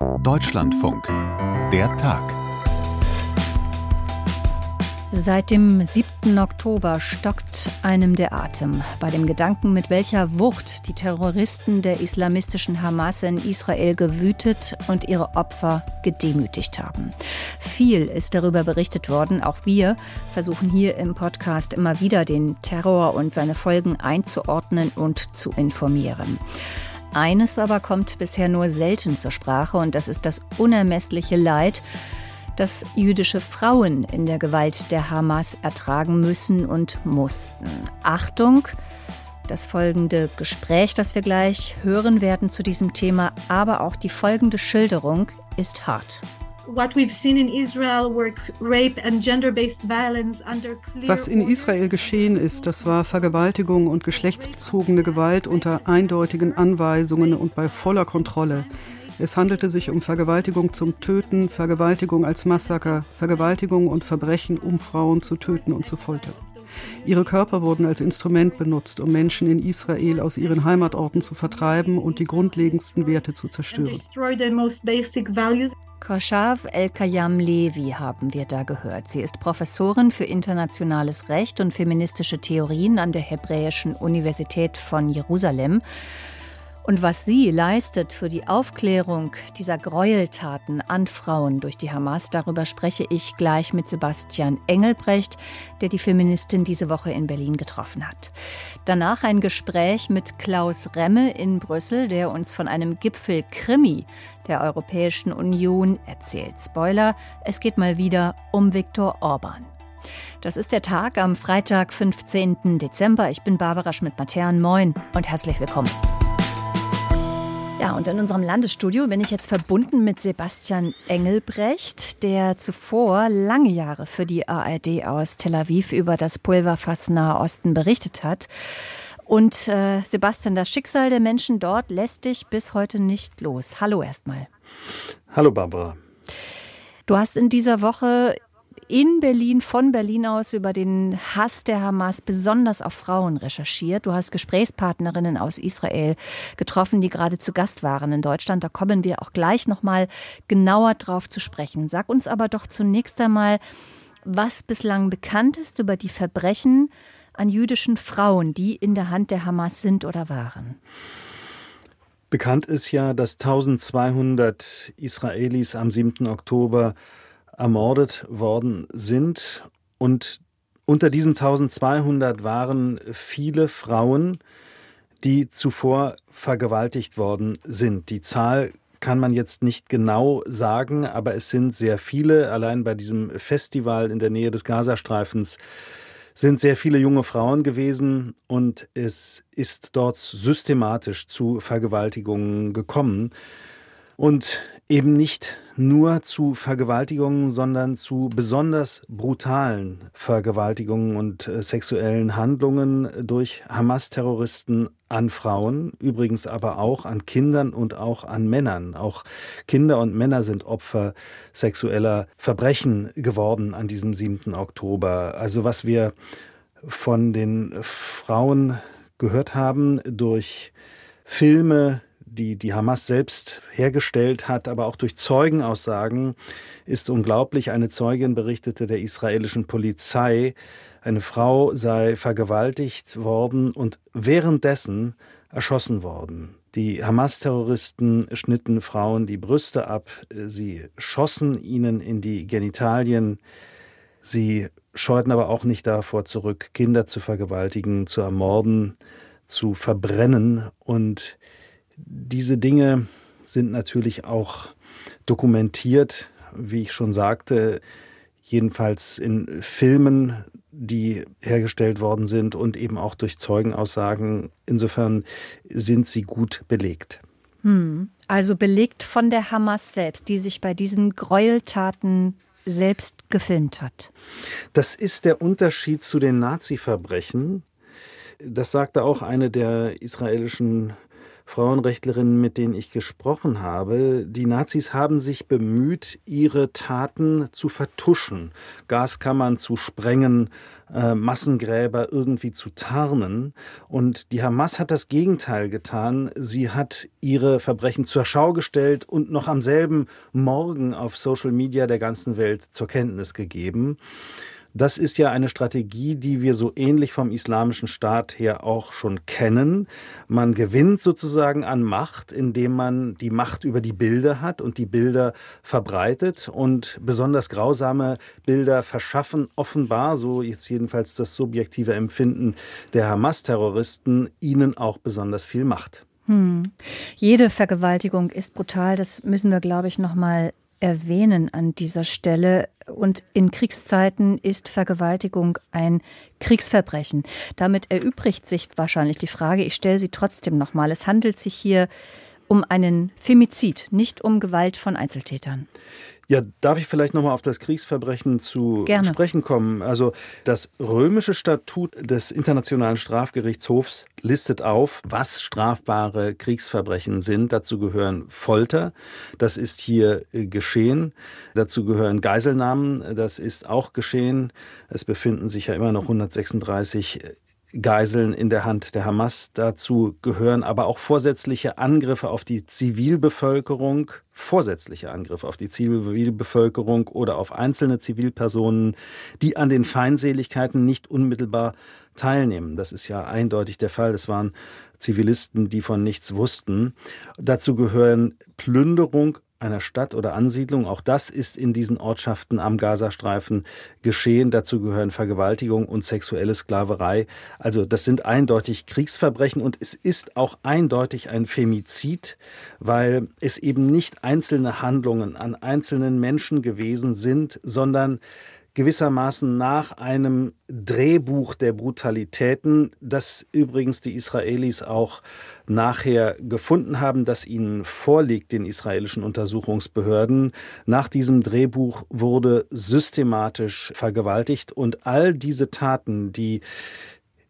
Deutschlandfunk. Der Tag. Seit dem 7. Oktober stockt einem der Atem bei dem Gedanken, mit welcher Wucht die Terroristen der islamistischen Hamas in Israel gewütet und ihre Opfer gedemütigt haben. Viel ist darüber berichtet worden. Auch wir versuchen hier im Podcast immer wieder den Terror und seine Folgen einzuordnen und zu informieren. Eines aber kommt bisher nur selten zur Sprache und das ist das unermessliche Leid, das jüdische Frauen in der Gewalt der Hamas ertragen müssen und mussten. Achtung! Das folgende Gespräch, das wir gleich hören werden zu diesem Thema, aber auch die folgende Schilderung ist hart. Was in Israel geschehen ist, das war Vergewaltigung und geschlechtsbezogene Gewalt unter eindeutigen Anweisungen und bei voller Kontrolle. Es handelte sich um Vergewaltigung zum Töten, Vergewaltigung als Massaker, Vergewaltigung und Verbrechen, um Frauen zu töten und zu foltern. Ihre Körper wurden als Instrument benutzt, um Menschen in Israel aus ihren Heimatorten zu vertreiben und die grundlegendsten Werte zu zerstören. Koshav El-Kayam Levi haben wir da gehört. Sie ist Professorin für internationales Recht und feministische Theorien an der Hebräischen Universität von Jerusalem. Und was sie leistet für die Aufklärung dieser Gräueltaten an Frauen durch die Hamas, darüber spreche ich gleich mit Sebastian Engelbrecht, der die Feministin diese Woche in Berlin getroffen hat. Danach ein Gespräch mit Klaus Remme in Brüssel, der uns von einem Gipfel Krimi der Europäischen Union erzählt. Spoiler, es geht mal wieder um Viktor Orban. Das ist der Tag am Freitag, 15. Dezember. Ich bin Barbara Schmidt-Matern. Moin und herzlich willkommen. Ja, und in unserem Landesstudio bin ich jetzt verbunden mit Sebastian Engelbrecht, der zuvor lange Jahre für die ARD aus Tel Aviv über das Pulverfass Nahe Osten berichtet hat. Und äh, Sebastian, das Schicksal der Menschen dort lässt dich bis heute nicht los. Hallo erstmal. Hallo Barbara. Du hast in dieser Woche in Berlin, von Berlin aus über den Hass der Hamas besonders auf Frauen recherchiert. Du hast Gesprächspartnerinnen aus Israel getroffen, die gerade zu Gast waren in Deutschland. Da kommen wir auch gleich nochmal genauer drauf zu sprechen. Sag uns aber doch zunächst einmal, was bislang bekannt ist über die Verbrechen an jüdischen Frauen, die in der Hand der Hamas sind oder waren. Bekannt ist ja, dass 1200 Israelis am 7. Oktober ermordet worden sind. Und unter diesen 1200 waren viele Frauen, die zuvor vergewaltigt worden sind. Die Zahl kann man jetzt nicht genau sagen, aber es sind sehr viele. Allein bei diesem Festival in der Nähe des Gazastreifens sind sehr viele junge Frauen gewesen und es ist dort systematisch zu Vergewaltigungen gekommen. Und eben nicht nur zu Vergewaltigungen, sondern zu besonders brutalen Vergewaltigungen und äh, sexuellen Handlungen durch Hamas-Terroristen an Frauen, übrigens aber auch an Kindern und auch an Männern. Auch Kinder und Männer sind Opfer sexueller Verbrechen geworden an diesem 7. Oktober. Also was wir von den Frauen gehört haben durch Filme, die die Hamas selbst hergestellt hat, aber auch durch Zeugenaussagen ist unglaublich. Eine Zeugin berichtete der israelischen Polizei, eine Frau sei vergewaltigt worden und währenddessen erschossen worden. Die Hamas-Terroristen schnitten Frauen die Brüste ab, sie schossen ihnen in die Genitalien, sie scheuten aber auch nicht davor zurück, Kinder zu vergewaltigen, zu ermorden, zu verbrennen und diese Dinge sind natürlich auch dokumentiert, wie ich schon sagte, jedenfalls in Filmen, die hergestellt worden sind und eben auch durch Zeugenaussagen. Insofern sind sie gut belegt. Hm. Also belegt von der Hamas selbst, die sich bei diesen Gräueltaten selbst gefilmt hat. Das ist der Unterschied zu den Nazi-Verbrechen. Das sagte auch eine der israelischen Frauenrechtlerinnen, mit denen ich gesprochen habe, die Nazis haben sich bemüht, ihre Taten zu vertuschen, Gaskammern zu sprengen, äh, Massengräber irgendwie zu tarnen. Und die Hamas hat das Gegenteil getan. Sie hat ihre Verbrechen zur Schau gestellt und noch am selben Morgen auf Social Media der ganzen Welt zur Kenntnis gegeben. Das ist ja eine Strategie, die wir so ähnlich vom islamischen Staat her auch schon kennen. Man gewinnt sozusagen an Macht, indem man die Macht über die Bilder hat und die Bilder verbreitet und besonders grausame Bilder verschaffen offenbar, so ist jedenfalls das subjektive Empfinden der Hamas-Terroristen, ihnen auch besonders viel Macht. Hm. Jede Vergewaltigung ist brutal. Das müssen wir, glaube ich, noch mal erwähnen an dieser Stelle. Und in Kriegszeiten ist Vergewaltigung ein Kriegsverbrechen. Damit erübrigt sich wahrscheinlich die Frage, ich stelle sie trotzdem nochmal. Es handelt sich hier um einen Femizid, nicht um Gewalt von Einzeltätern. Ja, darf ich vielleicht nochmal auf das Kriegsverbrechen zu Gerne. sprechen kommen? Also das römische Statut des Internationalen Strafgerichtshofs listet auf, was strafbare Kriegsverbrechen sind. Dazu gehören Folter, das ist hier äh, geschehen. Dazu gehören Geiselnahmen, das ist auch geschehen. Es befinden sich ja immer noch 136 Geiseln in der Hand der Hamas. Dazu gehören aber auch vorsätzliche Angriffe auf die Zivilbevölkerung, vorsätzliche Angriffe auf die Zivilbevölkerung oder auf einzelne Zivilpersonen, die an den Feindseligkeiten nicht unmittelbar teilnehmen. Das ist ja eindeutig der Fall. Das waren Zivilisten, die von nichts wussten. Dazu gehören Plünderung einer Stadt oder Ansiedlung. Auch das ist in diesen Ortschaften am Gazastreifen geschehen. Dazu gehören Vergewaltigung und sexuelle Sklaverei. Also das sind eindeutig Kriegsverbrechen und es ist auch eindeutig ein Femizid, weil es eben nicht einzelne Handlungen an einzelnen Menschen gewesen sind, sondern gewissermaßen nach einem Drehbuch der Brutalitäten, das übrigens die Israelis auch nachher gefunden haben, das ihnen vorliegt, den israelischen Untersuchungsbehörden. Nach diesem Drehbuch wurde systematisch vergewaltigt und all diese Taten, die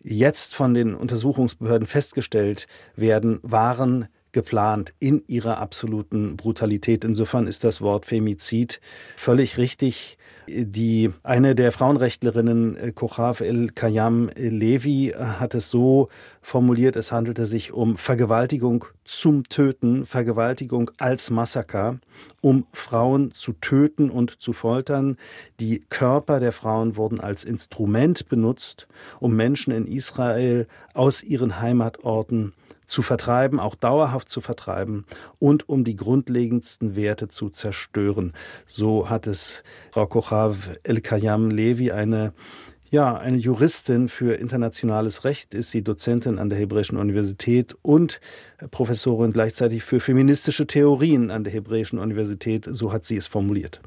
jetzt von den Untersuchungsbehörden festgestellt werden, waren geplant in ihrer absoluten Brutalität. Insofern ist das Wort Femizid völlig richtig die, eine der Frauenrechtlerinnen, äh, Kochav El-Kayam Levi, hat es so formuliert, es handelte sich um Vergewaltigung zum Töten, Vergewaltigung als Massaker, um Frauen zu töten und zu foltern. Die Körper der Frauen wurden als Instrument benutzt, um Menschen in Israel aus ihren Heimatorten zu vertreiben, auch dauerhaft zu vertreiben und um die grundlegendsten Werte zu zerstören. So hat es Frau Kochav El-Kayam Levi, eine ja, eine Juristin für internationales Recht ist sie Dozentin an der Hebräischen Universität und Professorin gleichzeitig für feministische Theorien an der Hebräischen Universität. So hat sie es formuliert.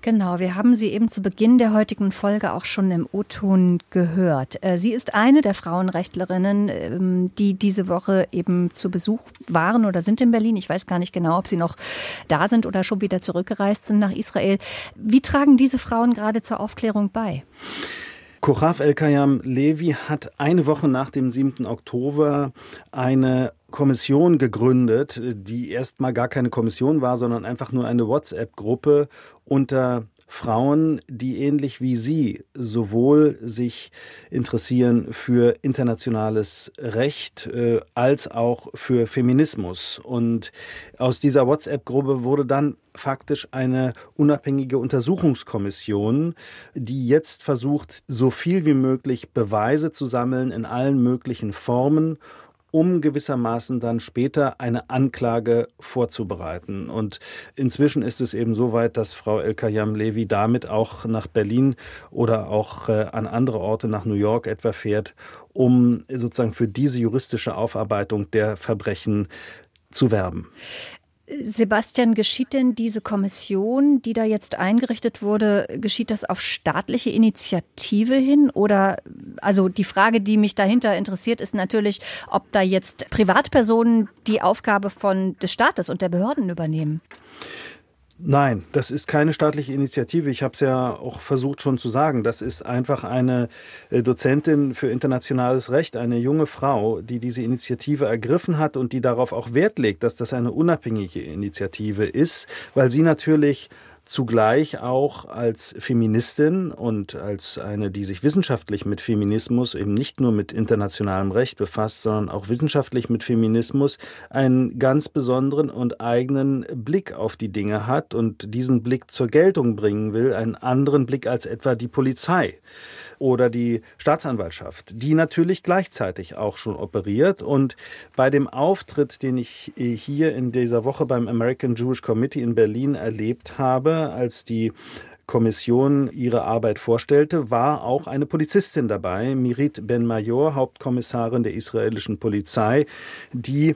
Genau, wir haben sie eben zu Beginn der heutigen Folge auch schon im O-Ton gehört. Äh, sie ist eine der Frauenrechtlerinnen, ähm, die diese Woche eben zu Besuch waren oder sind in Berlin. Ich weiß gar nicht genau, ob sie noch da sind oder schon wieder zurückgereist sind nach Israel. Wie tragen diese Frauen gerade zur Aufklärung bei? Kochaf El-Kayam Levi hat eine Woche nach dem 7. Oktober eine Kommission gegründet, die erstmal gar keine Kommission war, sondern einfach nur eine WhatsApp-Gruppe unter Frauen, die ähnlich wie Sie sowohl sich interessieren für internationales Recht äh, als auch für Feminismus. Und aus dieser WhatsApp-Gruppe wurde dann faktisch eine unabhängige Untersuchungskommission, die jetzt versucht, so viel wie möglich Beweise zu sammeln in allen möglichen Formen um gewissermaßen dann später eine Anklage vorzubereiten. Und inzwischen ist es eben so weit, dass Frau El-Kayam Levi damit auch nach Berlin oder auch äh, an andere Orte nach New York etwa fährt, um sozusagen für diese juristische Aufarbeitung der Verbrechen zu werben. Sebastian, geschieht denn diese Kommission, die da jetzt eingerichtet wurde, geschieht das auf staatliche Initiative hin? Oder, also die Frage, die mich dahinter interessiert, ist natürlich, ob da jetzt Privatpersonen die Aufgabe von des Staates und der Behörden übernehmen. Nein, das ist keine staatliche Initiative. Ich habe es ja auch versucht schon zu sagen. Das ist einfach eine äh, Dozentin für internationales Recht, eine junge Frau, die diese Initiative ergriffen hat und die darauf auch Wert legt, dass das eine unabhängige Initiative ist, weil sie natürlich zugleich auch als Feministin und als eine, die sich wissenschaftlich mit Feminismus, eben nicht nur mit internationalem Recht befasst, sondern auch wissenschaftlich mit Feminismus, einen ganz besonderen und eigenen Blick auf die Dinge hat und diesen Blick zur Geltung bringen will, einen anderen Blick als etwa die Polizei oder die Staatsanwaltschaft, die natürlich gleichzeitig auch schon operiert. Und bei dem Auftritt, den ich hier in dieser Woche beim American Jewish Committee in Berlin erlebt habe, als die Kommission ihre Arbeit vorstellte, war auch eine Polizistin dabei, Mirit Ben-Major, Hauptkommissarin der israelischen Polizei, die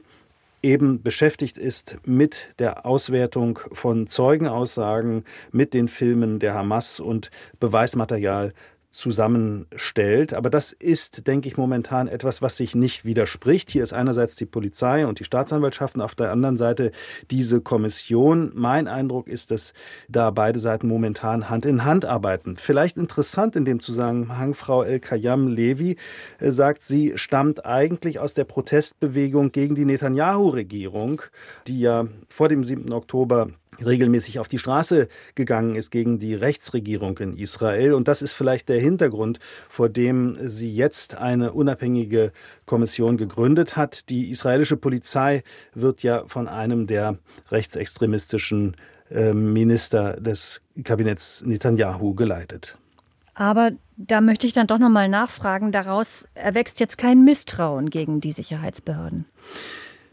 eben beschäftigt ist mit der Auswertung von Zeugenaussagen, mit den Filmen der Hamas und Beweismaterial zusammenstellt. Aber das ist, denke ich, momentan etwas, was sich nicht widerspricht. Hier ist einerseits die Polizei und die Staatsanwaltschaft und auf der anderen Seite diese Kommission. Mein Eindruck ist, dass da beide Seiten momentan Hand in Hand arbeiten. Vielleicht interessant in dem Zusammenhang, Frau El-Kayam-Levi äh, sagt, sie stammt eigentlich aus der Protestbewegung gegen die Netanyahu-Regierung, die ja vor dem 7. Oktober regelmäßig auf die Straße gegangen ist gegen die Rechtsregierung in Israel. Und das ist vielleicht der Hintergrund, vor dem sie jetzt eine unabhängige Kommission gegründet hat. Die israelische Polizei wird ja von einem der rechtsextremistischen äh, Minister des Kabinetts Netanyahu geleitet. Aber da möchte ich dann doch noch mal nachfragen, daraus erwächst jetzt kein Misstrauen gegen die Sicherheitsbehörden.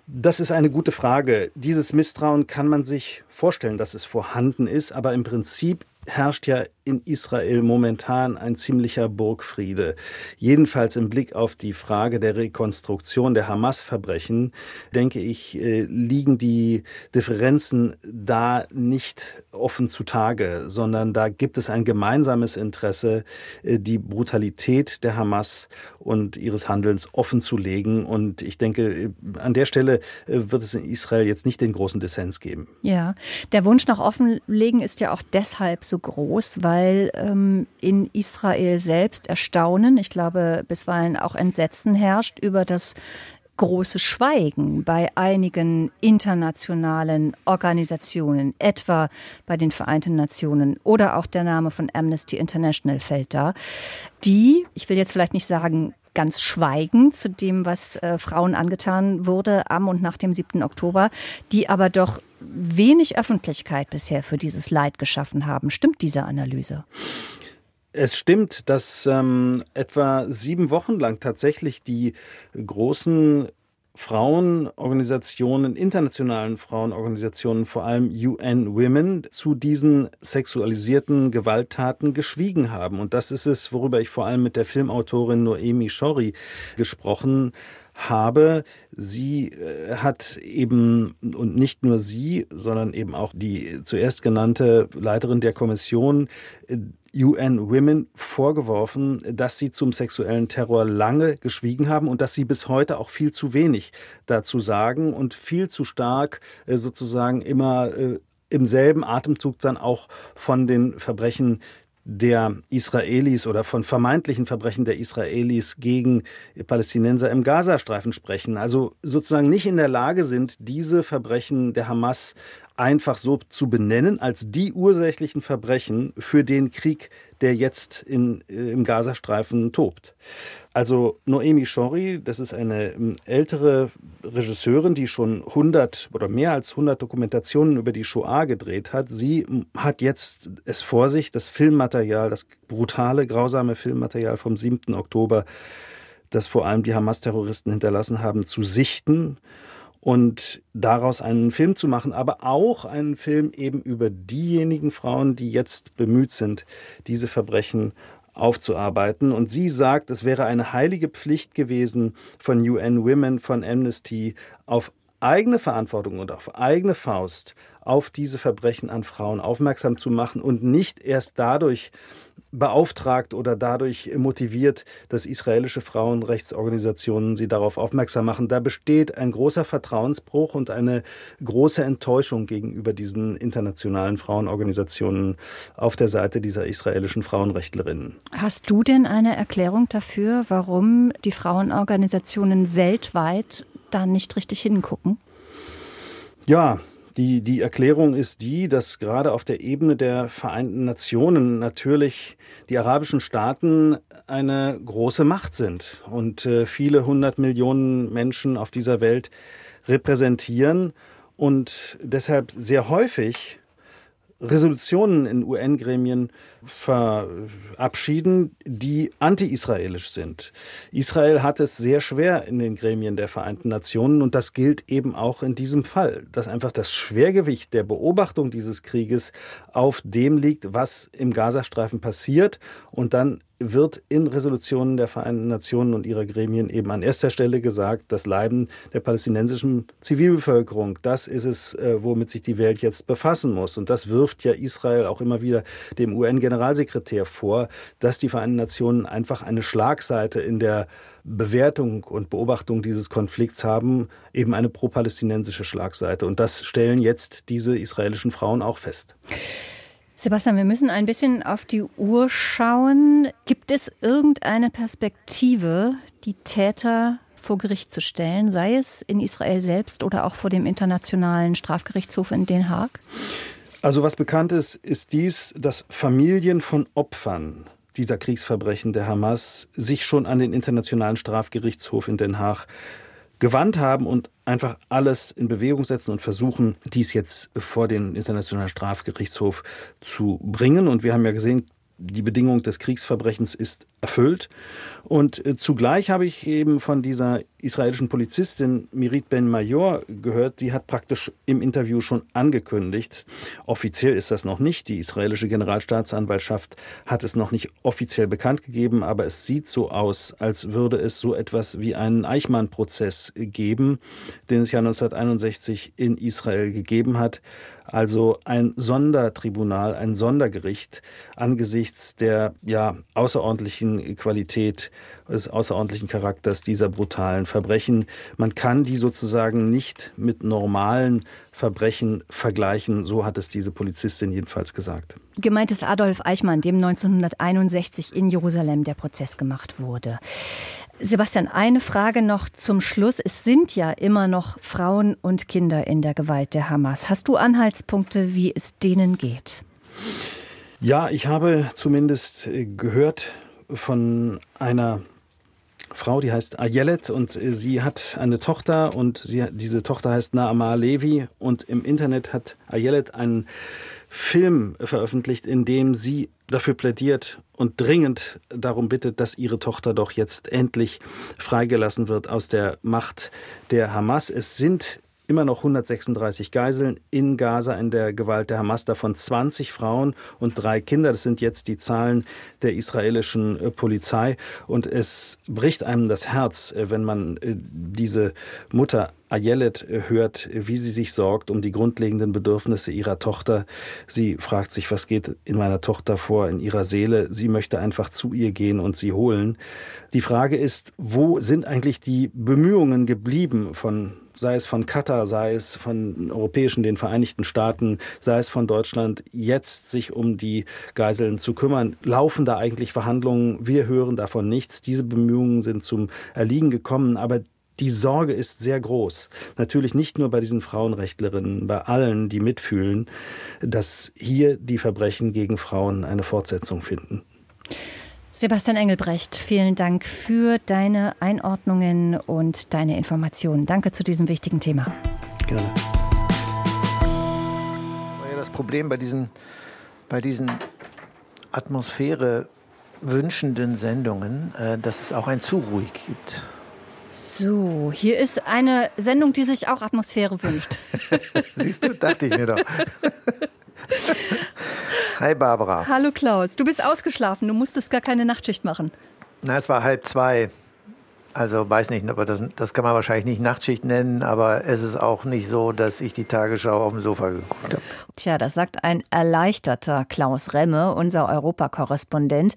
Das ist eine gute Frage. Dieses Misstrauen kann man sich vorstellen, dass es vorhanden ist, aber im Prinzip herrscht ja in Israel momentan ein ziemlicher Burgfriede. Jedenfalls im Blick auf die Frage der Rekonstruktion der Hamas-Verbrechen, denke ich, äh, liegen die Differenzen da nicht offen zutage, sondern da gibt es ein gemeinsames Interesse, äh, die Brutalität der Hamas und ihres Handelns offen zu legen. Und ich denke, äh, an der Stelle wird es in Israel jetzt nicht den großen Dissens geben. Ja, der Wunsch nach Offenlegen ist ja auch deshalb so groß, weil weil ähm, in Israel selbst Erstaunen, ich glaube bisweilen auch Entsetzen herrscht über das große Schweigen bei einigen internationalen Organisationen, etwa bei den Vereinten Nationen oder auch der Name von Amnesty International fällt da, die, ich will jetzt vielleicht nicht sagen, ganz schweigen zu dem, was äh, Frauen angetan wurde am und nach dem 7. Oktober, die aber doch wenig Öffentlichkeit bisher für dieses Leid geschaffen haben. Stimmt diese Analyse? Es stimmt, dass ähm, etwa sieben Wochen lang tatsächlich die großen Frauenorganisationen, internationalen Frauenorganisationen, vor allem UN Women, zu diesen sexualisierten Gewalttaten geschwiegen haben. Und das ist es, worüber ich vor allem mit der Filmautorin Noemi Schori gesprochen habe. Sie äh, hat eben, und nicht nur sie, sondern eben auch die zuerst genannte Leiterin der Kommission äh, UN Women vorgeworfen, dass sie zum sexuellen Terror lange geschwiegen haben und dass sie bis heute auch viel zu wenig dazu sagen und viel zu stark äh, sozusagen immer im selben Atemzug dann auch von den Verbrechen der Israelis oder von vermeintlichen Verbrechen der Israelis gegen Palästinenser im Gazastreifen sprechen. Also sozusagen nicht in der Lage sind, diese Verbrechen der Hamas einfach so zu benennen als die ursächlichen Verbrechen für den Krieg, der jetzt in, äh, im Gazastreifen tobt. Also Noemi Shori, das ist eine ähm, ältere Regisseurin, die schon 100 oder mehr als 100 Dokumentationen über die Shoah gedreht hat. Sie hat jetzt es vor sich, das Filmmaterial, das brutale, grausame Filmmaterial vom 7. Oktober, das vor allem die Hamas-Terroristen hinterlassen haben, zu sichten und daraus einen Film zu machen, aber auch einen Film eben über diejenigen Frauen, die jetzt bemüht sind, diese Verbrechen aufzuarbeiten. Und sie sagt, es wäre eine heilige Pflicht gewesen von UN Women, von Amnesty, auf eigene Verantwortung und auf eigene Faust auf diese Verbrechen an Frauen aufmerksam zu machen und nicht erst dadurch beauftragt oder dadurch motiviert, dass israelische Frauenrechtsorganisationen sie darauf aufmerksam machen. Da besteht ein großer Vertrauensbruch und eine große Enttäuschung gegenüber diesen internationalen Frauenorganisationen auf der Seite dieser israelischen Frauenrechtlerinnen. Hast du denn eine Erklärung dafür, warum die Frauenorganisationen weltweit da nicht richtig hingucken? Ja, die, die Erklärung ist die, dass gerade auf der Ebene der Vereinten Nationen natürlich die arabischen Staaten eine große Macht sind und äh, viele hundert Millionen Menschen auf dieser Welt repräsentieren und deshalb sehr häufig Resolutionen in UN-Gremien verabschieden, die anti-israelisch sind. Israel hat es sehr schwer in den Gremien der Vereinten Nationen und das gilt eben auch in diesem Fall, dass einfach das Schwergewicht der Beobachtung dieses Krieges auf dem liegt, was im Gazastreifen passiert und dann wird in Resolutionen der Vereinten Nationen und ihrer Gremien eben an erster Stelle gesagt, das Leiden der palästinensischen Zivilbevölkerung, das ist es, äh, womit sich die Welt jetzt befassen muss. Und das wirft ja Israel auch immer wieder dem UN-Generalsekretär vor, dass die Vereinten Nationen einfach eine Schlagseite in der Bewertung und Beobachtung dieses Konflikts haben, eben eine pro-palästinensische Schlagseite. Und das stellen jetzt diese israelischen Frauen auch fest. Sebastian, wir müssen ein bisschen auf die Uhr schauen. Gibt es irgendeine Perspektive, die Täter vor Gericht zu stellen, sei es in Israel selbst oder auch vor dem Internationalen Strafgerichtshof in Den Haag? Also was bekannt ist, ist dies, dass Familien von Opfern dieser Kriegsverbrechen der Hamas sich schon an den Internationalen Strafgerichtshof in Den Haag gewandt haben und einfach alles in Bewegung setzen und versuchen, dies jetzt vor den Internationalen Strafgerichtshof zu bringen. Und wir haben ja gesehen, die Bedingung des Kriegsverbrechens ist erfüllt. Und äh, zugleich habe ich eben von dieser israelischen Polizistin Mirit Ben Major gehört, die hat praktisch im Interview schon angekündigt, offiziell ist das noch nicht, die israelische Generalstaatsanwaltschaft hat es noch nicht offiziell bekannt gegeben, aber es sieht so aus, als würde es so etwas wie einen Eichmann-Prozess geben, den es ja 1961 in Israel gegeben hat also ein Sondertribunal, ein Sondergericht angesichts der ja außerordentlichen Qualität des außerordentlichen Charakters dieser brutalen Verbrechen. Man kann die sozusagen nicht mit normalen Verbrechen vergleichen. So hat es diese Polizistin jedenfalls gesagt. Gemeint ist Adolf Eichmann, dem 1961 in Jerusalem der Prozess gemacht wurde. Sebastian, eine Frage noch zum Schluss. Es sind ja immer noch Frauen und Kinder in der Gewalt der Hamas. Hast du Anhaltspunkte, wie es denen geht? Ja, ich habe zumindest äh, gehört von einer Frau, die heißt Ayelet und äh, sie hat eine Tochter und sie, diese Tochter heißt Naama Levi und im Internet hat Ayelet einen Film veröffentlicht, in dem sie dafür plädiert und dringend darum bittet, dass ihre Tochter doch jetzt endlich freigelassen wird aus der Macht der Hamas. Es sind immer noch 136 Geiseln in Gaza in der Gewalt der Hamas, davon 20 Frauen und drei Kinder. Das sind jetzt die Zahlen der israelischen äh, Polizei. Und es bricht einem das Herz, äh, wenn man äh, diese Mutter Ayelet hört, wie sie sich sorgt um die grundlegenden Bedürfnisse ihrer Tochter. Sie fragt sich, was geht in meiner Tochter vor, in ihrer Seele. Sie möchte einfach zu ihr gehen und sie holen. Die Frage ist, wo sind eigentlich die Bemühungen geblieben von sei es von Katar, sei es von europäischen, den Vereinigten Staaten, sei es von Deutschland, jetzt sich um die Geiseln zu kümmern. Laufen da eigentlich Verhandlungen? Wir hören davon nichts. Diese Bemühungen sind zum Erliegen gekommen, aber die Sorge ist sehr groß. Natürlich nicht nur bei diesen Frauenrechtlerinnen, bei allen, die mitfühlen, dass hier die Verbrechen gegen Frauen eine Fortsetzung finden. Sebastian Engelbrecht, vielen Dank für deine Einordnungen und deine Informationen. Danke zu diesem wichtigen Thema. Gerne. Das Problem bei diesen, bei diesen Atmosphäre wünschenden Sendungen, äh, dass es auch ein zu ruhig gibt. So, hier ist eine Sendung, die sich auch Atmosphäre wünscht. Siehst du, dachte ich mir doch. Hi Barbara. Hallo Klaus. Du bist ausgeschlafen. Du musstest gar keine Nachtschicht machen. Na, es war halb zwei. Also weiß nicht, aber das, das kann man wahrscheinlich nicht Nachtschicht nennen, aber es ist auch nicht so, dass ich die Tagesschau auf dem Sofa geguckt habe. Tja, das sagt ein erleichterter Klaus Remme, unser Europakorrespondent,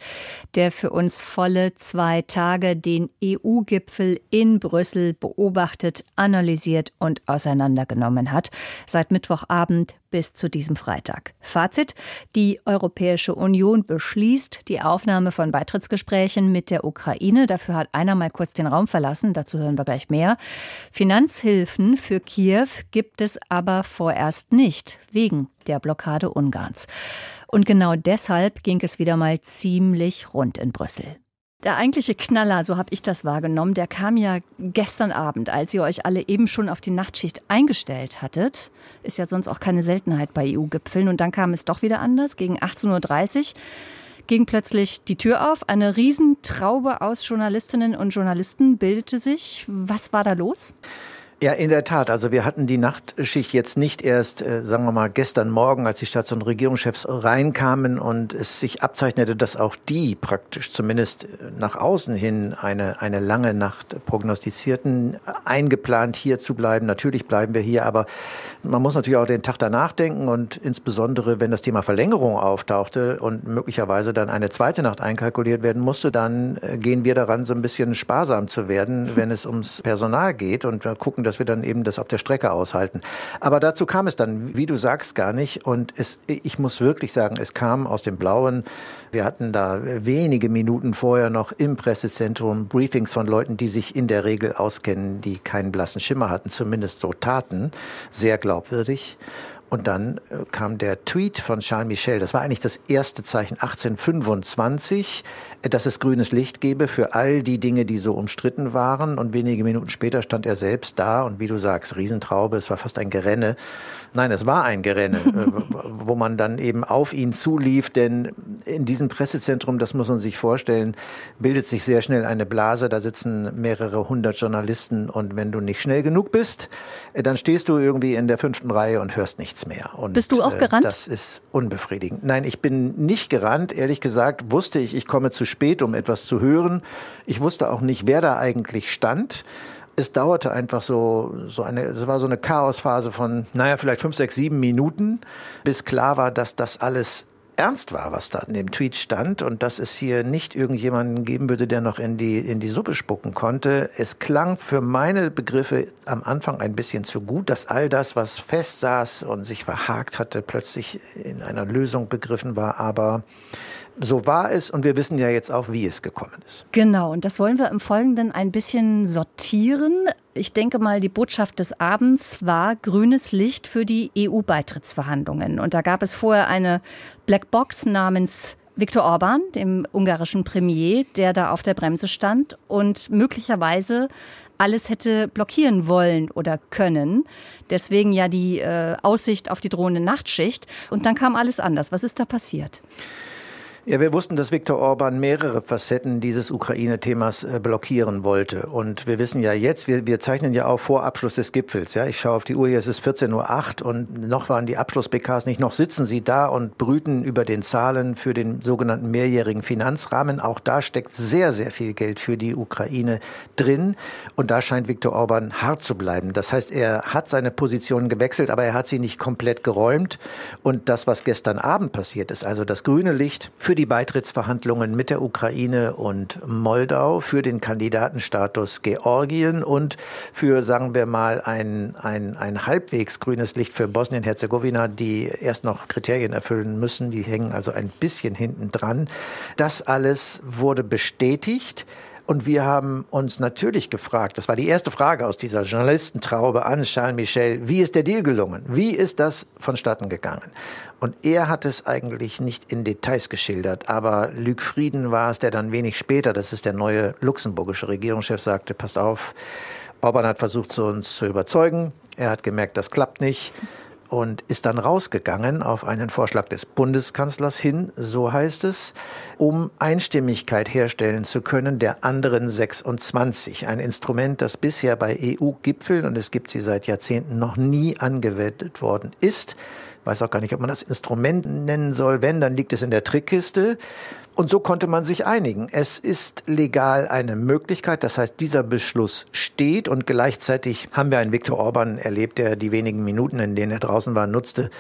der für uns volle zwei Tage den EU-Gipfel in Brüssel beobachtet, analysiert und auseinandergenommen hat. Seit Mittwochabend bis zu diesem Freitag. Fazit: Die Europäische Union beschließt die Aufnahme von Beitrittsgesprächen mit der Ukraine. Dafür hat einer mal kurz den Raum verlassen. Dazu hören wir gleich mehr. Finanzhilfen für Kiew gibt es aber vorerst nicht, wegen der Blockade Ungarns. Und genau deshalb ging es wieder mal ziemlich rund in Brüssel. Der eigentliche Knaller, so habe ich das wahrgenommen, der kam ja gestern Abend, als ihr euch alle eben schon auf die Nachtschicht eingestellt hattet. Ist ja sonst auch keine Seltenheit bei EU-Gipfeln. Und dann kam es doch wieder anders. Gegen 18.30 Uhr ging plötzlich die Tür auf. Eine Riesentraube aus Journalistinnen und Journalisten bildete sich. Was war da los? Ja, in der Tat. Also wir hatten die Nachtschicht jetzt nicht erst, äh, sagen wir mal, gestern Morgen, als die Staats- und Regierungschefs reinkamen und es sich abzeichnete, dass auch die praktisch zumindest nach außen hin eine, eine lange Nacht prognostizierten, eingeplant hier zu bleiben. Natürlich bleiben wir hier, aber man muss natürlich auch den Tag danach denken und insbesondere, wenn das Thema Verlängerung auftauchte und möglicherweise dann eine zweite Nacht einkalkuliert werden musste, dann äh, gehen wir daran, so ein bisschen sparsam zu werden, wenn es ums Personal geht und gucken, wir dann eben das auf der Strecke aushalten. Aber dazu kam es dann, wie du sagst, gar nicht. Und es, ich muss wirklich sagen, es kam aus dem Blauen. Wir hatten da wenige Minuten vorher noch im Pressezentrum Briefings von Leuten, die sich in der Regel auskennen, die keinen blassen Schimmer hatten, zumindest so taten. Sehr glaubwürdig. Und dann äh, kam der Tweet von Charles Michel. Das war eigentlich das erste Zeichen 1825, äh, dass es grünes Licht gebe für all die Dinge, die so umstritten waren. Und wenige Minuten später stand er selbst da und wie du sagst, Riesentraube, es war fast ein Gerenne. Nein, es war ein Gerenne, äh, wo man dann eben auf ihn zulief, denn in diesem Pressezentrum, das muss man sich vorstellen, bildet sich sehr schnell eine Blase, da sitzen mehrere hundert Journalisten und wenn du nicht schnell genug bist, dann stehst du irgendwie in der fünften Reihe und hörst nichts nichts mehr. Und, Bist du auch gerannt? Äh, das ist unbefriedigend. Nein, ich bin nicht gerannt. Ehrlich gesagt wusste ich, ich komme zu spät, um etwas zu hören. Ich wusste auch nicht, wer da eigentlich stand es dauerte einfach so, so eine, es war so eine Chaosphase von, naja, vielleicht fünf, sechs, sieben Minuten, bis klar war, dass das alles ernst war, was da in dem Tweet stand und dass es hier nicht irgendjemanden geben würde, der noch in die, in die Suppe spucken konnte. Es klang für meine Begriffe am Anfang ein bisschen zu gut, dass all das, was festsaß und sich verhakt hatte, plötzlich in einer Lösung begriffen war. Aber so war es und wir wissen ja jetzt auch, wie es gekommen ist. Genau, und das wollen wir im Folgenden ein bisschen sortieren. Ich denke mal, die Botschaft des Abends war grünes Licht für die EU-Beitrittsverhandlungen. Und da gab es vorher eine Blackbox namens Viktor Orban, dem ungarischen Premier, der da auf der Bremse stand und möglicherweise alles hätte blockieren wollen oder können. Deswegen ja die äh, Aussicht auf die drohende Nachtschicht. Und dann kam alles anders. Was ist da passiert? Ja, wir wussten, dass Viktor Orban mehrere Facetten dieses Ukraine-Themas äh, blockieren wollte. Und wir wissen ja jetzt, wir, wir zeichnen ja auch vor Abschluss des Gipfels. Ja, ich schaue auf die Uhr, hier ist es 14.08 Uhr und noch waren die Abschluss-BKs nicht. Noch sitzen sie da und brüten über den Zahlen für den sogenannten mehrjährigen Finanzrahmen. Auch da steckt sehr, sehr viel Geld für die Ukraine drin. Und da scheint Viktor Orban hart zu bleiben. Das heißt, er hat seine Position gewechselt, aber er hat sie nicht komplett geräumt. Und das, was gestern Abend passiert ist, also das grüne Licht für die Beitrittsverhandlungen mit der Ukraine und Moldau, für den Kandidatenstatus Georgien und für, sagen wir mal, ein, ein, ein halbwegs grünes Licht für Bosnien-Herzegowina, die erst noch Kriterien erfüllen müssen. Die hängen also ein bisschen hinten dran. Das alles wurde bestätigt. Und wir haben uns natürlich gefragt, das war die erste Frage aus dieser Journalistentraube an Charles Michel, wie ist der Deal gelungen? Wie ist das vonstatten gegangen? Und er hat es eigentlich nicht in Details geschildert, aber Luc Frieden war es, der dann wenig später, das ist der neue luxemburgische Regierungschef, sagte, passt auf, Orban hat versucht, uns zu überzeugen. Er hat gemerkt, das klappt nicht und ist dann rausgegangen auf einen Vorschlag des Bundeskanzlers hin, so heißt es, um Einstimmigkeit herstellen zu können der anderen 26. Ein Instrument, das bisher bei EU-Gipfeln, und es gibt sie seit Jahrzehnten, noch nie angewendet worden ist. Weiß auch gar nicht, ob man das Instrument nennen soll. Wenn, dann liegt es in der Trickkiste. Und so konnte man sich einigen. Es ist legal eine Möglichkeit. Das heißt, dieser Beschluss steht und gleichzeitig haben wir einen Viktor Orban erlebt, der die wenigen Minuten, in denen er draußen war, nutzte,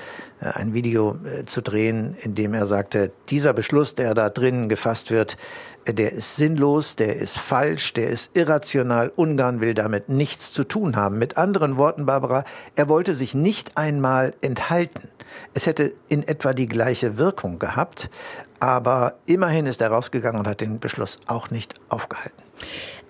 äh, ein Video äh, zu drehen, in dem er sagte, dieser Beschluss, der da drinnen gefasst wird, äh, der ist sinnlos, der ist falsch, der ist irrational. Ungarn will damit nichts zu tun haben. Mit anderen Worten, Barbara, er wollte sich nicht einmal enthalten. Es hätte in etwa die gleiche Wirkung gehabt, aber immerhin ist er rausgegangen und hat den Beschluss auch nicht aufgehalten.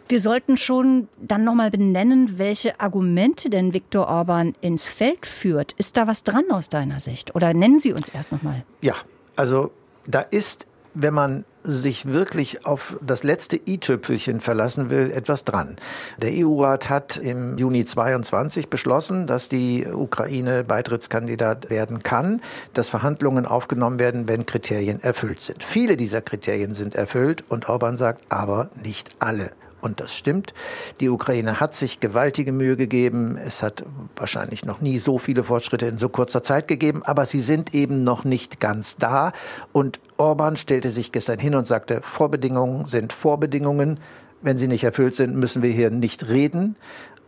Wir sollten schon dann nochmal benennen, welche Argumente denn Viktor Orban ins Feld führt. Ist da was dran aus deiner Sicht? Oder nennen Sie uns erst nochmal. Ja, also da ist wenn man sich wirklich auf das letzte i-Tüpfelchen verlassen will, etwas dran. Der EU-Rat hat im Juni 22 beschlossen, dass die Ukraine Beitrittskandidat werden kann, dass Verhandlungen aufgenommen werden, wenn Kriterien erfüllt sind. Viele dieser Kriterien sind erfüllt und Orban sagt, aber nicht alle. Und das stimmt. Die Ukraine hat sich gewaltige Mühe gegeben. Es hat wahrscheinlich noch nie so viele Fortschritte in so kurzer Zeit gegeben, aber sie sind eben noch nicht ganz da. Und Orban stellte sich gestern hin und sagte, Vorbedingungen sind Vorbedingungen. Wenn sie nicht erfüllt sind, müssen wir hier nicht reden.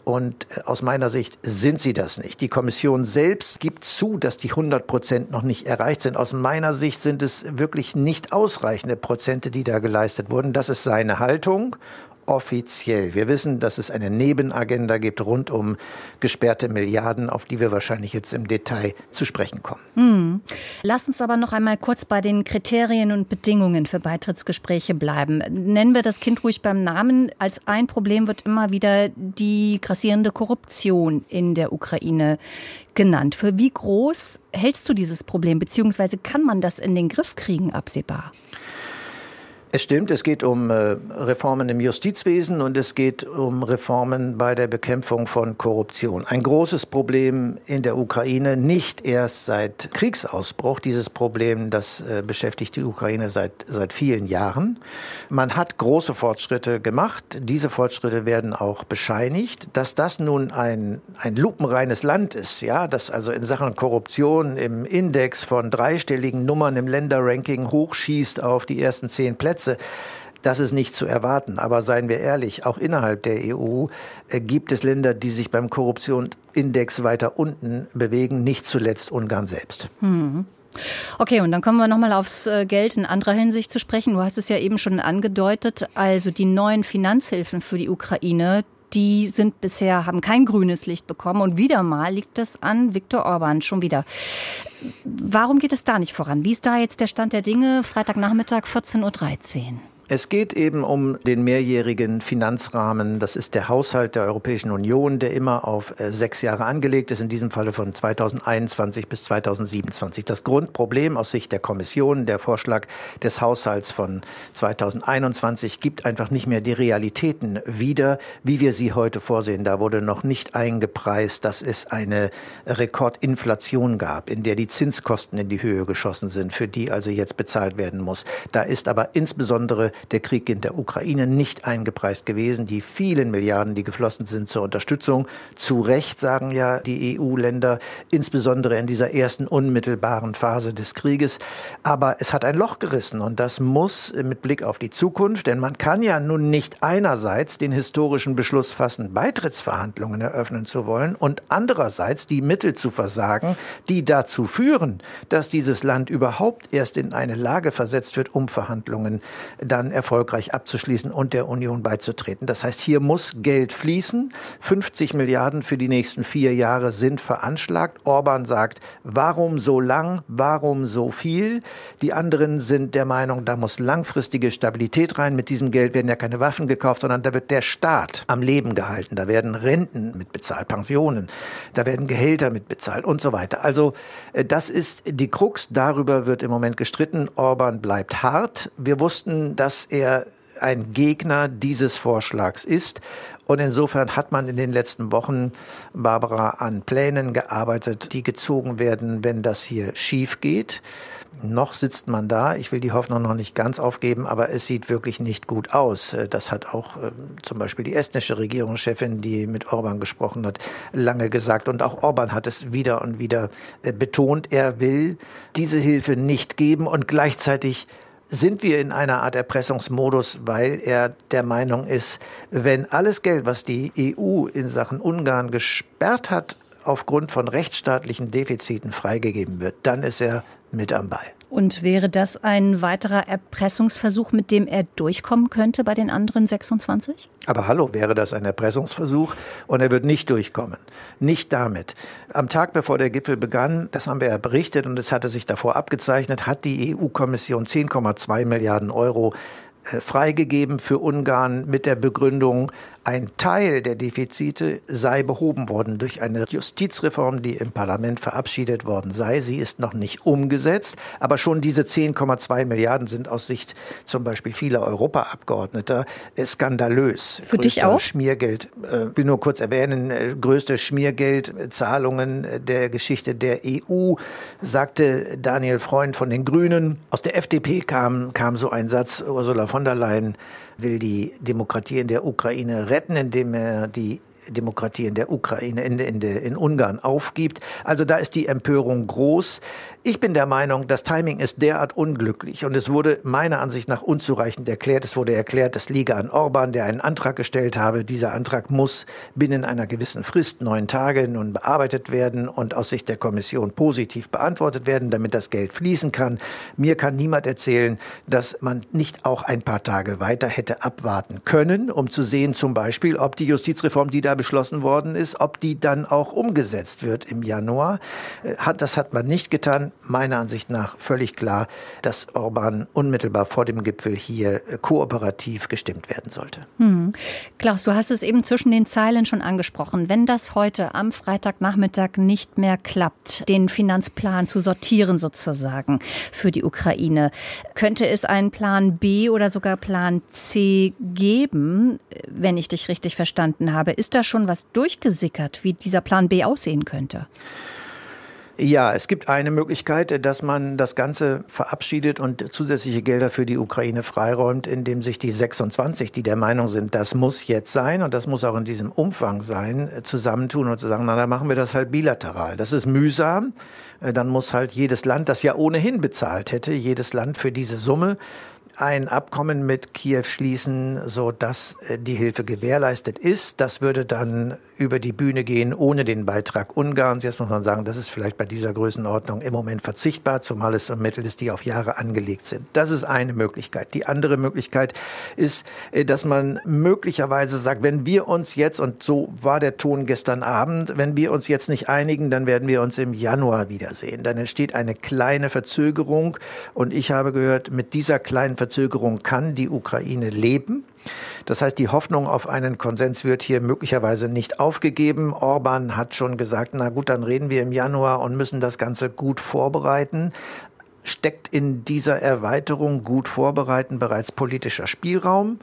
Und äh, aus meiner Sicht sind sie das nicht. Die Kommission selbst gibt zu, dass die 100 Prozent noch nicht erreicht sind. Aus meiner Sicht sind es wirklich nicht ausreichende Prozente, die da geleistet wurden. Das ist seine Haltung offiziell. Wir wissen, dass es eine Nebenagenda gibt rund um gesperrte Milliarden, auf die wir wahrscheinlich jetzt im Detail zu sprechen kommen. Hm. Lass uns aber noch einmal kurz bei den Kriterien und Bedingungen für Beitrittsgespräche bleiben. Nennen wir das Kind ruhig beim Namen. Als ein Problem wird immer wieder die grassierende Korruption in der Ukraine genannt. Für wie groß hältst du dieses Problem, beziehungsweise kann man das in den Griff kriegen absehbar? Es stimmt, es geht um äh, Reformen im Justizwesen und es geht um Reformen bei der Bekämpfung von Korruption. Ein großes Problem in der Ukraine, nicht erst seit Kriegsausbruch. Dieses Problem, das äh, beschäftigt die Ukraine seit, seit vielen Jahren. Man hat große Fortschritte gemacht. Diese Fortschritte werden auch bescheinigt. Dass das nun ein, ein lupenreines Land ist, ja, das also in Sachen Korruption im Index von dreistelligen Nummern im Länderranking hochschießt auf die ersten zehn Plätze, Gesetze. Das ist nicht zu erwarten. Aber seien wir ehrlich, auch innerhalb der EU äh, gibt es Länder, die sich beim Korruptionsindex weiter unten bewegen, nicht zuletzt Ungarn selbst. Hm. Okay, und dann kommen wir nochmal aufs äh, Geld in anderer Hinsicht zu sprechen. Du hast es ja eben schon angedeutet. Also die neuen Finanzhilfen für die Ukraine, die sind bisher, haben kein grünes Licht bekommen. Und wieder mal liegt es an Viktor Orban, schon wieder. Warum geht es da nicht voran? Wie ist da jetzt der Stand der Dinge? Freitagnachmittag 14.13 Uhr. Es geht eben um den mehrjährigen Finanzrahmen. Das ist der Haushalt der Europäischen Union, der immer auf äh, sechs Jahre angelegt ist, in diesem Falle von 2021 bis 2027. Das Grundproblem aus Sicht der Kommission, der Vorschlag des Haushalts von 2021 gibt einfach nicht mehr die Realitäten wieder, wie wir sie heute vorsehen. Da wurde noch nicht eingepreist, dass es eine Rekordinflation gab, in der die Zinskosten in die Höhe geschossen sind, für die also jetzt bezahlt werden muss. Da ist aber insbesondere der Krieg in der Ukraine nicht eingepreist gewesen. Die vielen Milliarden, die geflossen sind zur Unterstützung, zu Recht sagen ja die EU-Länder, insbesondere in dieser ersten unmittelbaren Phase des Krieges. Aber es hat ein Loch gerissen und das muss mit Blick auf die Zukunft, denn man kann ja nun nicht einerseits den historischen Beschluss fassen, Beitrittsverhandlungen eröffnen zu wollen und andererseits die Mittel zu versagen, die dazu führen, dass dieses Land überhaupt erst in eine Lage versetzt wird, um Verhandlungen dann erfolgreich abzuschließen und der Union beizutreten. Das heißt, hier muss Geld fließen. 50 Milliarden für die nächsten vier Jahre sind veranschlagt. Orban sagt, warum so lang, warum so viel? Die anderen sind der Meinung, da muss langfristige Stabilität rein. Mit diesem Geld werden ja keine Waffen gekauft, sondern da wird der Staat am Leben gehalten. Da werden Renten mitbezahlt, Pensionen, da werden Gehälter mitbezahlt und so weiter. Also äh, das ist die Krux. Darüber wird im Moment gestritten. Orban bleibt hart. Wir wussten, dass er ein Gegner dieses Vorschlags ist. Und insofern hat man in den letzten Wochen, Barbara, an Plänen gearbeitet, die gezogen werden, wenn das hier schief geht. Noch sitzt man da. Ich will die Hoffnung noch nicht ganz aufgeben, aber es sieht wirklich nicht gut aus. Das hat auch äh, zum Beispiel die estnische Regierungschefin, die mit Orban gesprochen hat, lange gesagt. Und auch Orban hat es wieder und wieder äh, betont. Er will diese Hilfe nicht geben und gleichzeitig sind wir in einer Art Erpressungsmodus, weil er der Meinung ist, wenn alles Geld, was die EU in Sachen Ungarn gesperrt hat, aufgrund von rechtsstaatlichen Defiziten freigegeben wird, dann ist er mit am Ball. Und wäre das ein weiterer Erpressungsversuch, mit dem er durchkommen könnte bei den anderen 26? Aber hallo, wäre das ein Erpressungsversuch und er wird nicht durchkommen. Nicht damit. Am Tag bevor der Gipfel begann, das haben wir ja berichtet und es hatte sich davor abgezeichnet, hat die EU-Kommission 10,2 Milliarden Euro äh, freigegeben für Ungarn mit der Begründung, ein Teil der Defizite sei behoben worden durch eine Justizreform, die im Parlament verabschiedet worden sei. Sie ist noch nicht umgesetzt, aber schon diese 10,2 Milliarden sind aus Sicht zum Beispiel vieler Europaabgeordneter skandalös. Für Größte dich auch? Schmiergeld, äh, will nur kurz erwähnen, äh, größte Schmiergeldzahlungen der Geschichte der EU, sagte Daniel Freund von den Grünen. Aus der FDP kam, kam so ein Satz, Ursula von der Leyen will die Demokratie in der Ukraine retten, indem er die Demokratie in der Ukraine, in, in, in Ungarn aufgibt. Also da ist die Empörung groß. Ich bin der Meinung, das Timing ist derart unglücklich und es wurde meiner Ansicht nach unzureichend erklärt. Es wurde erklärt, das liege an Orban, der einen Antrag gestellt habe. Dieser Antrag muss binnen einer gewissen Frist, neun Tage, nun bearbeitet werden und aus Sicht der Kommission positiv beantwortet werden, damit das Geld fließen kann. Mir kann niemand erzählen, dass man nicht auch ein paar Tage weiter hätte abwarten können, um zu sehen zum Beispiel, ob die Justizreform, die da beschlossen worden ist, ob die dann auch umgesetzt wird im Januar. Äh, das hat man nicht getan meiner Ansicht nach völlig klar, dass Orban unmittelbar vor dem Gipfel hier kooperativ gestimmt werden sollte. Hm. Klaus, du hast es eben zwischen den Zeilen schon angesprochen. Wenn das heute am Freitagnachmittag nicht mehr klappt, den Finanzplan zu sortieren sozusagen für die Ukraine, könnte es einen Plan B oder sogar Plan C geben, wenn ich dich richtig verstanden habe? Ist da schon was durchgesickert, wie dieser Plan B aussehen könnte? Ja, es gibt eine Möglichkeit, dass man das Ganze verabschiedet und zusätzliche Gelder für die Ukraine freiräumt, indem sich die 26, die der Meinung sind, das muss jetzt sein und das muss auch in diesem Umfang sein, zusammentun und zu sagen, na, dann machen wir das halt bilateral. Das ist mühsam. Dann muss halt jedes Land, das ja ohnehin bezahlt hätte, jedes Land für diese Summe ein Abkommen mit Kiew schließen, so dass äh, die Hilfe gewährleistet ist. Das würde dann über die Bühne gehen ohne den Beitrag Ungarns. Jetzt muss man sagen, das ist vielleicht bei dieser Größenordnung im Moment verzichtbar, zumal es um Mittel ist, die auf Jahre angelegt sind. Das ist eine Möglichkeit. Die andere Möglichkeit ist, äh, dass man möglicherweise sagt, wenn wir uns jetzt, und so war der Ton gestern Abend, wenn wir uns jetzt nicht einigen, dann werden wir uns im Januar wiedersehen. Dann entsteht eine kleine Verzögerung und ich habe gehört, mit dieser kleinen Verzögerung kann die Ukraine leben. Das heißt, die Hoffnung auf einen Konsens wird hier möglicherweise nicht aufgegeben. Orban hat schon gesagt, na gut, dann reden wir im Januar und müssen das Ganze gut vorbereiten. Steckt in dieser Erweiterung gut vorbereiten bereits politischer Spielraum?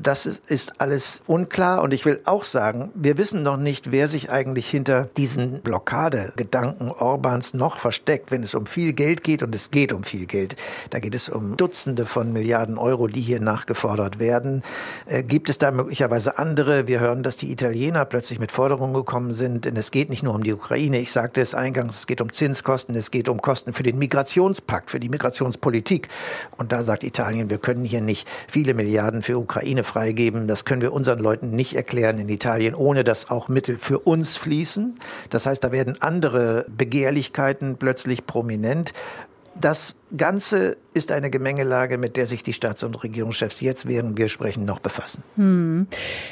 Das ist alles unklar. Und ich will auch sagen, wir wissen noch nicht, wer sich eigentlich hinter diesen Blockadegedanken Orbans noch versteckt, wenn es um viel Geld geht. Und es geht um viel Geld. Da geht es um Dutzende von Milliarden Euro, die hier nachgefordert werden. Äh, gibt es da möglicherweise andere? Wir hören, dass die Italiener plötzlich mit Forderungen gekommen sind. Denn es geht nicht nur um die Ukraine. Ich sagte es eingangs, es geht um Zinskosten, es geht um Kosten für den Migrationspakt, für die Migrationspolitik. Und da sagt Italien, wir können hier nicht viele Milliarden für Ukraine freigeben. Das können wir unseren Leuten nicht erklären in Italien, ohne dass auch Mittel für uns fließen. Das heißt, da werden andere Begehrlichkeiten plötzlich prominent. Das Ganze ist eine Gemengelage, mit der sich die Staats- und Regierungschefs jetzt, während wir sprechen, noch befassen. Hm.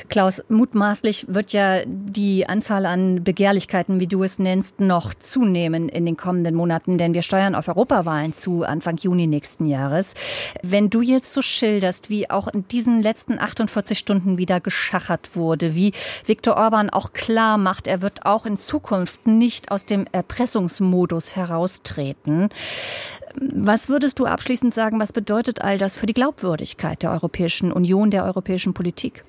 Klaus, mutmaßlich wird ja die Anzahl an Begehrlichkeiten, wie du es nennst, noch zunehmen in den kommenden Monaten, denn wir steuern auf Europawahlen zu Anfang Juni nächsten Jahres. Wenn du jetzt so schilderst, wie auch in diesen letzten 48 Stunden wieder geschachert wurde, wie Viktor Orban auch klar macht, er wird auch in Zukunft nicht aus dem Erpressungsmodus heraustreten. Was würdest du abschließend sagen, was bedeutet all das für die Glaubwürdigkeit der Europäischen Union, der europäischen Politik?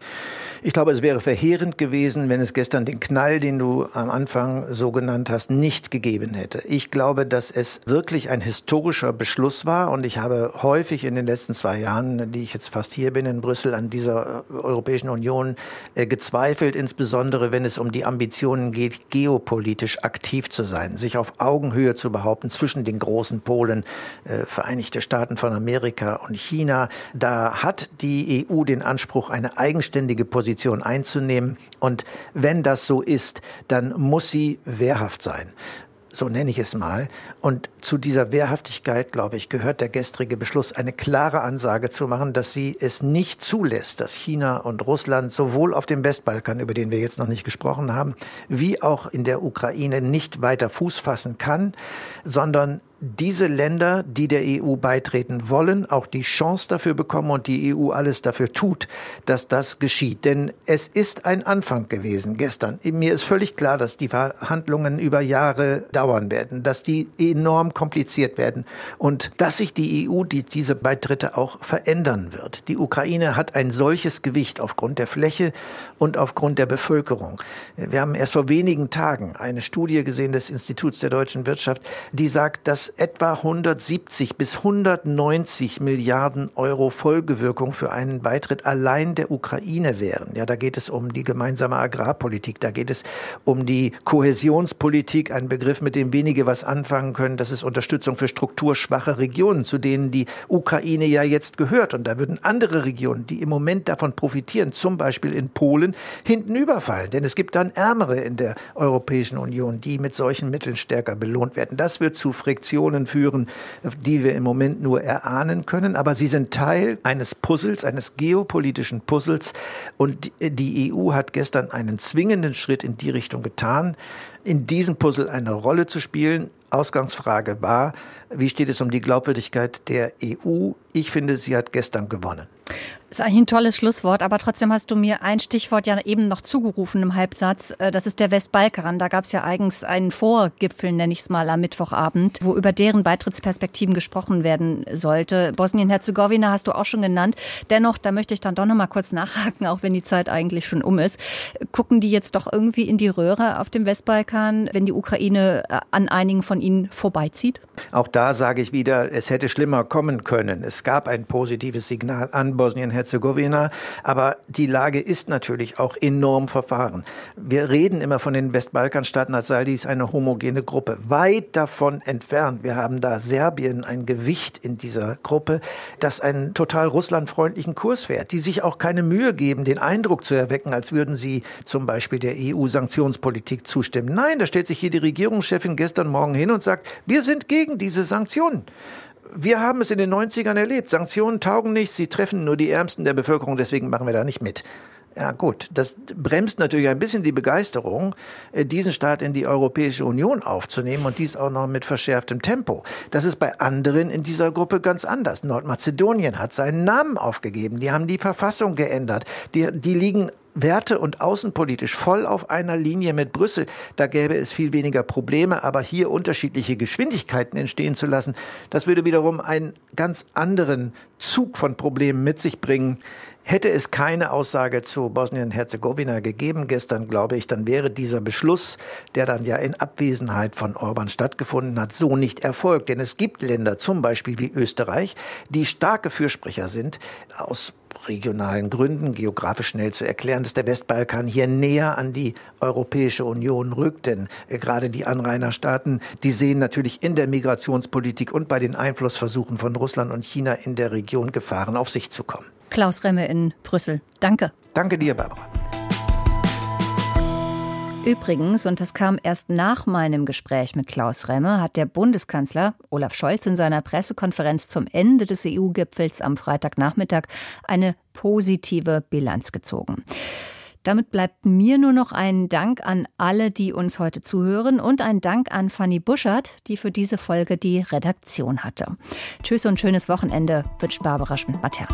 Ich glaube, es wäre verheerend gewesen, wenn es gestern den Knall, den du am Anfang so genannt hast, nicht gegeben hätte. Ich glaube, dass es wirklich ein historischer Beschluss war und ich habe häufig in den letzten zwei Jahren, die ich jetzt fast hier bin in Brüssel, an dieser Europäischen Union äh, gezweifelt, insbesondere wenn es um die Ambitionen geht, geopolitisch aktiv zu sein, sich auf Augenhöhe zu behaupten zwischen den großen Polen äh, Vereinigte Staaten von Amerika und China. Da hat die EU den Anspruch, eine eigenständige Position einzunehmen. Und wenn das so ist, dann muss sie wehrhaft sein so nenne ich es mal. Und zu dieser Wehrhaftigkeit, glaube ich, gehört der gestrige Beschluss, eine klare Ansage zu machen, dass sie es nicht zulässt, dass China und Russland sowohl auf dem Westbalkan, über den wir jetzt noch nicht gesprochen haben, wie auch in der Ukraine nicht weiter Fuß fassen kann, sondern diese Länder, die der EU beitreten wollen, auch die Chance dafür bekommen und die EU alles dafür tut, dass das geschieht. Denn es ist ein Anfang gewesen gestern. Mir ist völlig klar, dass die Verhandlungen über Jahre dauern werden, dass die enorm kompliziert werden und dass sich die EU, die diese Beitritte auch verändern wird. Die Ukraine hat ein solches Gewicht aufgrund der Fläche und aufgrund der Bevölkerung. Wir haben erst vor wenigen Tagen eine Studie gesehen des Instituts der deutschen Wirtschaft, die sagt, dass etwa 170 bis 190 Milliarden Euro Folgewirkung für einen Beitritt allein der Ukraine wären. Ja, da geht es um die gemeinsame Agrarpolitik, da geht es um die Kohäsionspolitik, ein Begriff, mit dem wenige was anfangen können. Das ist Unterstützung für strukturschwache Regionen, zu denen die Ukraine ja jetzt gehört. Und da würden andere Regionen, die im Moment davon profitieren, zum Beispiel in Polen, hinten überfallen. Denn es gibt dann Ärmere in der Europäischen Union, die mit solchen Mitteln stärker belohnt werden. Das wird zu Friktionen Diskussionen führen, die wir im Moment nur erahnen können. Aber sie sind Teil eines Puzzles, eines geopolitischen Puzzles. Und die EU hat gestern einen zwingenden Schritt in die Richtung getan, in diesem Puzzle eine Rolle zu spielen. Ausgangsfrage war, wie steht es um die Glaubwürdigkeit der EU? Ich finde, sie hat gestern gewonnen. Ist eigentlich ein tolles Schlusswort, aber trotzdem hast du mir ein Stichwort ja eben noch zugerufen im Halbsatz. Äh, das ist der Westbalkan. Da gab es ja eigens einen Vorgipfel, nenne ich es mal, am Mittwochabend, wo über deren Beitrittsperspektiven gesprochen werden sollte. Bosnien-Herzegowina hast du auch schon genannt. Dennoch, da möchte ich dann doch noch mal kurz nachhaken, auch wenn die Zeit eigentlich schon um ist. Gucken die jetzt doch irgendwie in die Röhre auf dem Westbalkan, wenn die Ukraine äh, an einigen von ihnen vorbeizieht? Auch da sage ich wieder, es hätte schlimmer kommen können. Es gab ein positives Signal an Bosnien-Herzegowina, aber die Lage ist natürlich auch enorm verfahren. Wir reden immer von den Westbalkanstaaten, als sei dies eine homogene Gruppe. Weit davon entfernt. Wir haben da Serbien, ein Gewicht in dieser Gruppe, das einen total russlandfreundlichen Kurs fährt, die sich auch keine Mühe geben, den Eindruck zu erwecken, als würden sie zum Beispiel der EU-Sanktionspolitik zustimmen. Nein, da stellt sich hier die Regierungschefin gestern Morgen hin und sagt, wir sind gegen diese Sanktionen wir haben es in den 90ern erlebt. Sanktionen taugen nicht, sie treffen nur die Ärmsten der Bevölkerung, deswegen machen wir da nicht mit. Ja gut, das bremst natürlich ein bisschen die Begeisterung, äh, diesen Staat in die Europäische Union aufzunehmen und dies auch noch mit verschärftem Tempo. Das ist bei anderen in dieser Gruppe ganz anders. Nordmazedonien hat seinen Namen aufgegeben, die haben die Verfassung geändert, die, die liegen werte- und außenpolitisch voll auf einer Linie mit Brüssel. Da gäbe es viel weniger Probleme, aber hier unterschiedliche Geschwindigkeiten entstehen zu lassen, das würde wiederum einen ganz anderen Zug von Problemen mit sich bringen. Hätte es keine Aussage zu Bosnien-Herzegowina gegeben gestern, glaube ich, dann wäre dieser Beschluss, der dann ja in Abwesenheit von Orban stattgefunden hat, so nicht erfolgt. Denn es gibt Länder, zum Beispiel wie Österreich, die starke Fürsprecher sind aus regionalen Gründen, geografisch schnell zu erklären, dass der Westbalkan hier näher an die Europäische Union rückt. Denn äh, gerade die Anrainerstaaten, die sehen natürlich in der Migrationspolitik und bei den Einflussversuchen von Russland und China in der Region Gefahren auf sich zu kommen. Klaus Remme in Brüssel. Danke. Danke dir, Barbara. Übrigens, und das kam erst nach meinem Gespräch mit Klaus Remme, hat der Bundeskanzler Olaf Scholz in seiner Pressekonferenz zum Ende des EU-Gipfels am Freitagnachmittag eine positive Bilanz gezogen. Damit bleibt mir nur noch ein Dank an alle, die uns heute zuhören und ein Dank an Fanny Buschert, die für diese Folge die Redaktion hatte. Tschüss und schönes Wochenende wünscht Barbara Schmidt-Matern.